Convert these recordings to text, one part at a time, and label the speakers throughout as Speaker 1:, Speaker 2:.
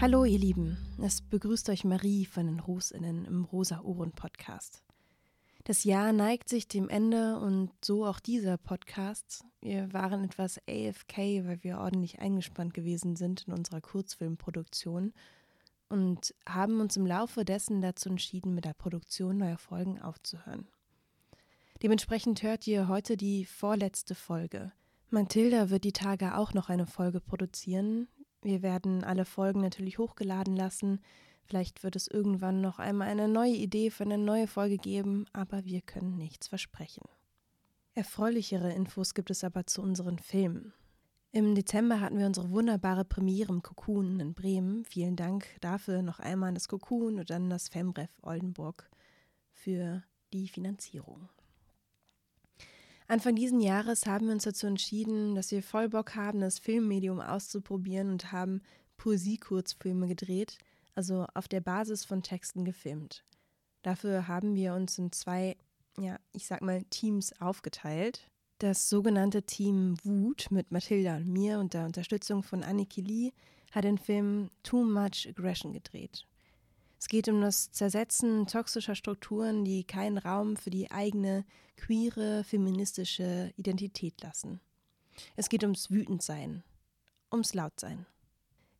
Speaker 1: Hallo ihr Lieben, es begrüßt euch Marie von den Rosinnen im Rosa Ohren Podcast. Das Jahr neigt sich dem Ende und so auch dieser Podcast. Wir waren etwas AFK, weil wir ordentlich eingespannt gewesen sind in unserer Kurzfilmproduktion und haben uns im Laufe dessen dazu entschieden, mit der Produktion neuer Folgen aufzuhören. Dementsprechend hört ihr heute die vorletzte Folge. Mathilda wird die Tage auch noch eine Folge produzieren. Wir werden alle Folgen natürlich hochgeladen lassen. Vielleicht wird es irgendwann noch einmal eine neue Idee für eine neue Folge geben, aber wir können nichts versprechen. Erfreulichere Infos gibt es aber zu unseren Filmen. Im Dezember hatten wir unsere wunderbare Premiere im Cocoon in Bremen. Vielen Dank dafür noch einmal an das Cocoon und an das Femref Oldenburg für die Finanzierung. Anfang diesen Jahres haben wir uns dazu entschieden, dass wir voll Bock haben, das Filmmedium auszuprobieren und haben Poesie-Kurzfilme gedreht, also auf der Basis von Texten gefilmt. Dafür haben wir uns in zwei, ja, ich sag mal, Teams aufgeteilt. Das sogenannte Team Wut mit Mathilda und mir und der Unterstützung von Anniki Lee hat den Film Too Much Aggression gedreht. Es geht um das Zersetzen toxischer Strukturen, die keinen Raum für die eigene queere, feministische Identität lassen. Es geht ums Wütendsein, ums Lautsein.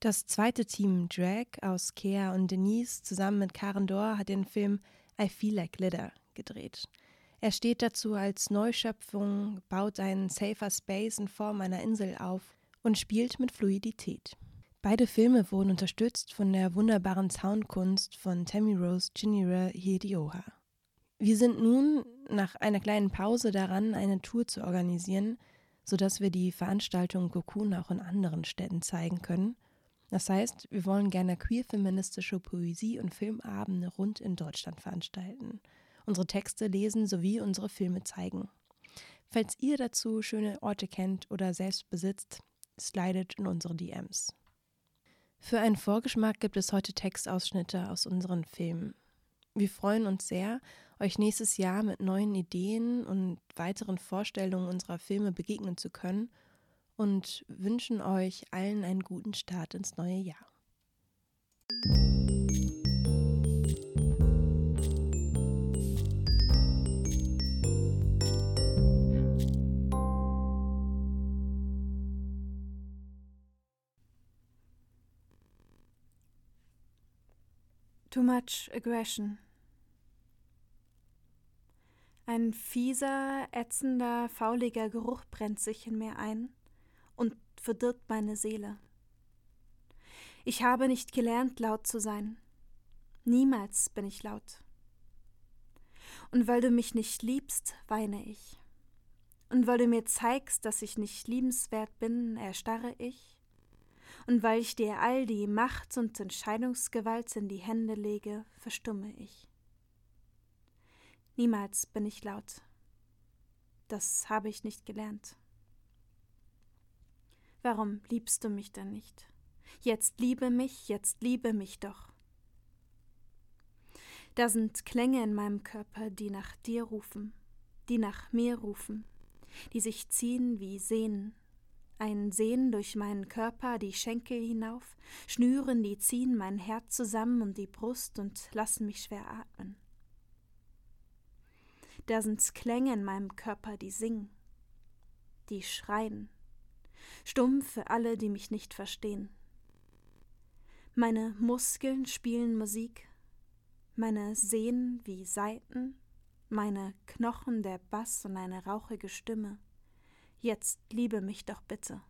Speaker 1: Das zweite Team Drag aus Kea und Denise zusammen mit Karen Dor hat den Film I Feel Like Glitter gedreht. Er steht dazu als Neuschöpfung, baut einen safer Space in Form einer Insel auf und spielt mit Fluidität. Beide Filme wurden unterstützt von der wunderbaren Soundkunst von Tammy Rose Chinira Hidioha. Wir sind nun nach einer kleinen Pause daran, eine Tour zu organisieren, sodass wir die Veranstaltung Cocoon auch in anderen Städten zeigen können. Das heißt, wir wollen gerne queer-feministische Poesie- und Filmabende rund in Deutschland veranstalten, unsere Texte lesen sowie unsere Filme zeigen. Falls ihr dazu schöne Orte kennt oder selbst besitzt, slidet in unsere DMs. Für einen Vorgeschmack gibt es heute Textausschnitte aus unseren Filmen. Wir freuen uns sehr, euch nächstes Jahr mit neuen Ideen und weiteren Vorstellungen unserer Filme begegnen zu können und wünschen euch allen einen guten Start ins neue Jahr.
Speaker 2: Too much aggression. Ein fieser, ätzender, fauliger Geruch brennt sich in mir ein und verdirbt meine Seele. Ich habe nicht gelernt, laut zu sein. Niemals bin ich laut. Und weil du mich nicht liebst, weine ich. Und weil du mir zeigst, dass ich nicht liebenswert bin, erstarre ich und weil ich dir all die Macht und Entscheidungsgewalt in die Hände lege, verstumme ich. Niemals bin ich laut. Das habe ich nicht gelernt. Warum liebst du mich denn nicht? Jetzt liebe mich, jetzt liebe mich doch. Da sind Klänge in meinem Körper, die nach dir rufen, die nach mir rufen, die sich ziehen wie Sehnen, ein Sehnen durch meinen Körper, die Schenkel hinauf, Schnüren, die ziehen mein Herz zusammen und die Brust und lassen mich schwer atmen. Da sind's Klänge in meinem Körper, die singen, die schreien, stumm für alle, die mich nicht verstehen. Meine Muskeln spielen Musik, meine Sehnen wie Saiten, meine Knochen der Bass und eine rauchige Stimme. Jetzt liebe mich doch bitte.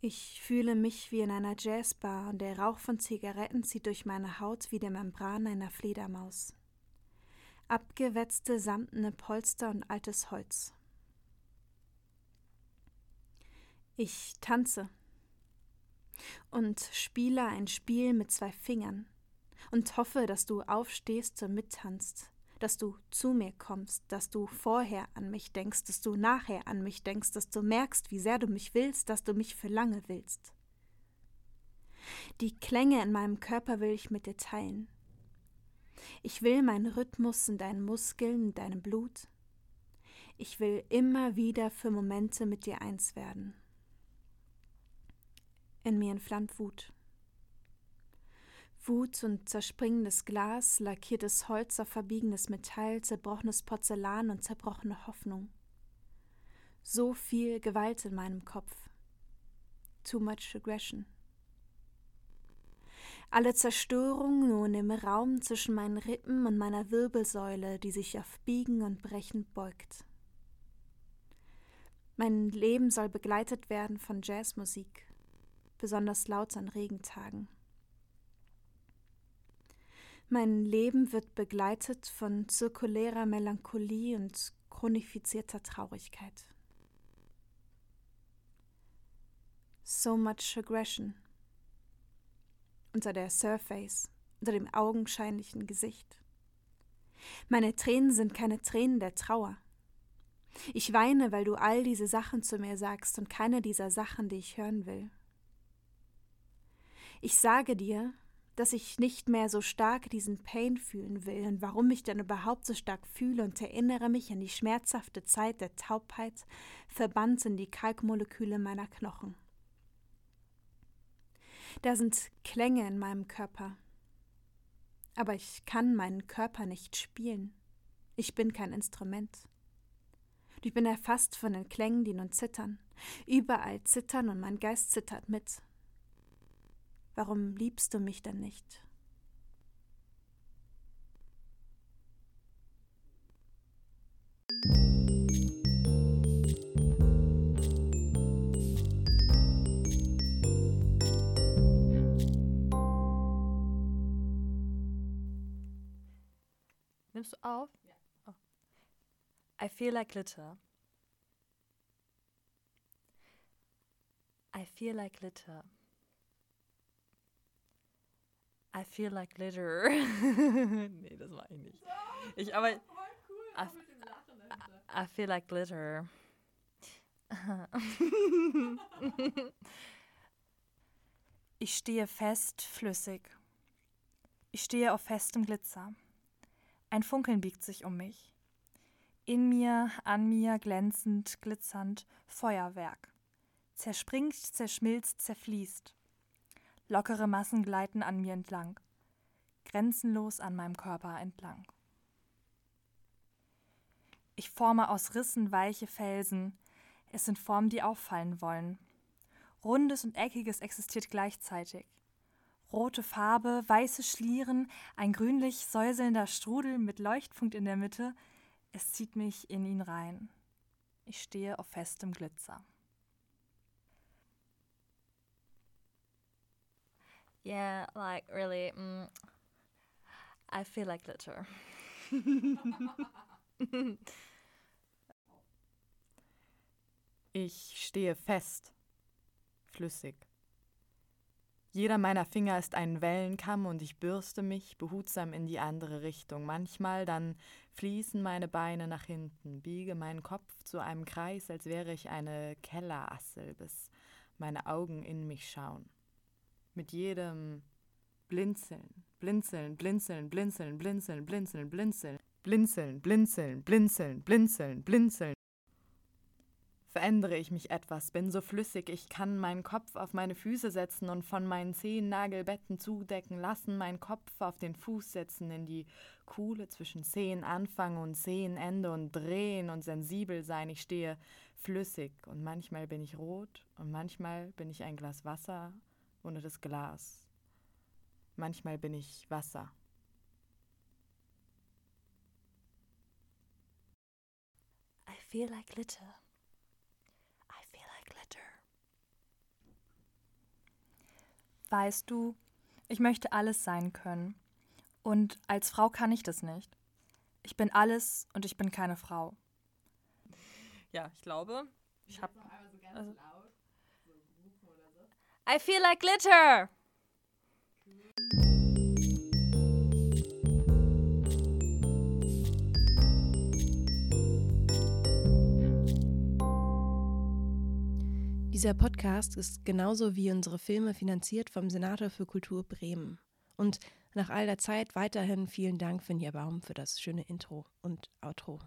Speaker 2: Ich fühle mich wie in einer Jazzbar und der Rauch von Zigaretten zieht durch meine Haut wie der Membran einer Fledermaus. Abgewetzte samtene Polster und altes Holz. Ich tanze und spiele ein Spiel mit zwei Fingern und hoffe, dass du aufstehst und mittanzt, dass du zu mir kommst, dass du vorher an mich denkst, dass du nachher an mich denkst, dass du merkst, wie sehr du mich willst, dass du mich für lange willst. Die Klänge in meinem Körper will ich mit dir teilen. Ich will meinen Rhythmus in deinen Muskeln, in deinem Blut. Ich will immer wieder für Momente mit dir eins werden. In mir entflammt Wut. Wut und zerspringendes Glas, lackiertes Holz auf verbiegenes Metall, zerbrochenes Porzellan und zerbrochene Hoffnung. So viel Gewalt in meinem Kopf. Too much aggression. Alle Zerstörung nun im Raum zwischen meinen Rippen und meiner Wirbelsäule, die sich auf Biegen und Brechen beugt. Mein Leben soll begleitet werden von Jazzmusik, besonders laut an Regentagen. Mein Leben wird begleitet von zirkulärer Melancholie und chronifizierter Traurigkeit. So much aggression unter der Surface, unter dem augenscheinlichen Gesicht. Meine Tränen sind keine Tränen der Trauer. Ich weine, weil du all diese Sachen zu mir sagst und keine dieser Sachen, die ich hören will. Ich sage dir, dass ich nicht mehr so stark diesen Pain fühlen will und warum ich dann überhaupt so stark fühle und erinnere mich an die schmerzhafte Zeit der Taubheit, verbannt in die Kalkmoleküle meiner Knochen. Da sind Klänge in meinem Körper. Aber ich kann meinen Körper nicht spielen. Ich bin kein Instrument. Ich bin erfasst von den Klängen, die nun zittern. Überall zittern und mein Geist zittert mit. Warum liebst du mich denn nicht?
Speaker 3: Nimmst du auf? Ja. Oh. I feel like glitter. I feel like glitter. I feel like glitter. nee, das war ich nicht. Ich aber. I, I feel like glitter. ich stehe fest, flüssig. Ich stehe auf festem Glitzer. Ein Funkeln biegt sich um mich. In mir, an mir, glänzend, glitzernd, Feuerwerk. Zerspringt, zerschmilzt, zerfließt. Lockere Massen gleiten an mir entlang, grenzenlos an meinem Körper entlang. Ich forme aus Rissen weiche Felsen, es sind Formen, die auffallen wollen. Rundes und Eckiges existiert gleichzeitig rote Farbe, weiße Schlieren, ein grünlich säuselnder Strudel mit Leuchtpunkt in der Mitte. Es zieht mich in ihn rein. Ich stehe auf festem Glitzer.
Speaker 4: Yeah, like really, mm, I feel like glitter.
Speaker 5: ich stehe fest, flüssig. Jeder meiner Finger ist ein Wellenkamm und ich bürste mich behutsam in die andere Richtung. Manchmal dann fließen meine Beine nach hinten, biege meinen Kopf zu einem Kreis, als wäre ich eine Kellerassel, bis meine Augen in mich schauen. Mit jedem Blinzeln, blinzeln, blinzeln, blinzeln, blinzeln, blinzeln, blinzeln, blinzeln, blinzeln, blinzeln, blinzeln, blinzeln, verändere ich mich etwas, bin so flüssig, ich kann meinen Kopf auf meine Füße setzen und von meinen Zehennagelbetten zudecken lassen, meinen Kopf auf den Fuß setzen, in die Kuhle zwischen Zehenanfang und Zehenende und drehen und sensibel sein. Ich stehe flüssig und manchmal bin ich rot und manchmal bin ich ein Glas Wasser ohne das Glas. Manchmal bin ich Wasser.
Speaker 4: I feel like glitter.
Speaker 3: Weißt du, ich möchte alles sein können. Und als Frau kann ich das nicht. Ich bin alles und ich bin keine Frau. Ja, ich glaube, ich habe. Also,
Speaker 4: I feel like glitter!
Speaker 1: Dieser Podcast ist genauso wie unsere Filme finanziert vom Senator für Kultur Bremen. Und nach all der Zeit weiterhin vielen Dank, Finja Baum, für das schöne Intro und Outro.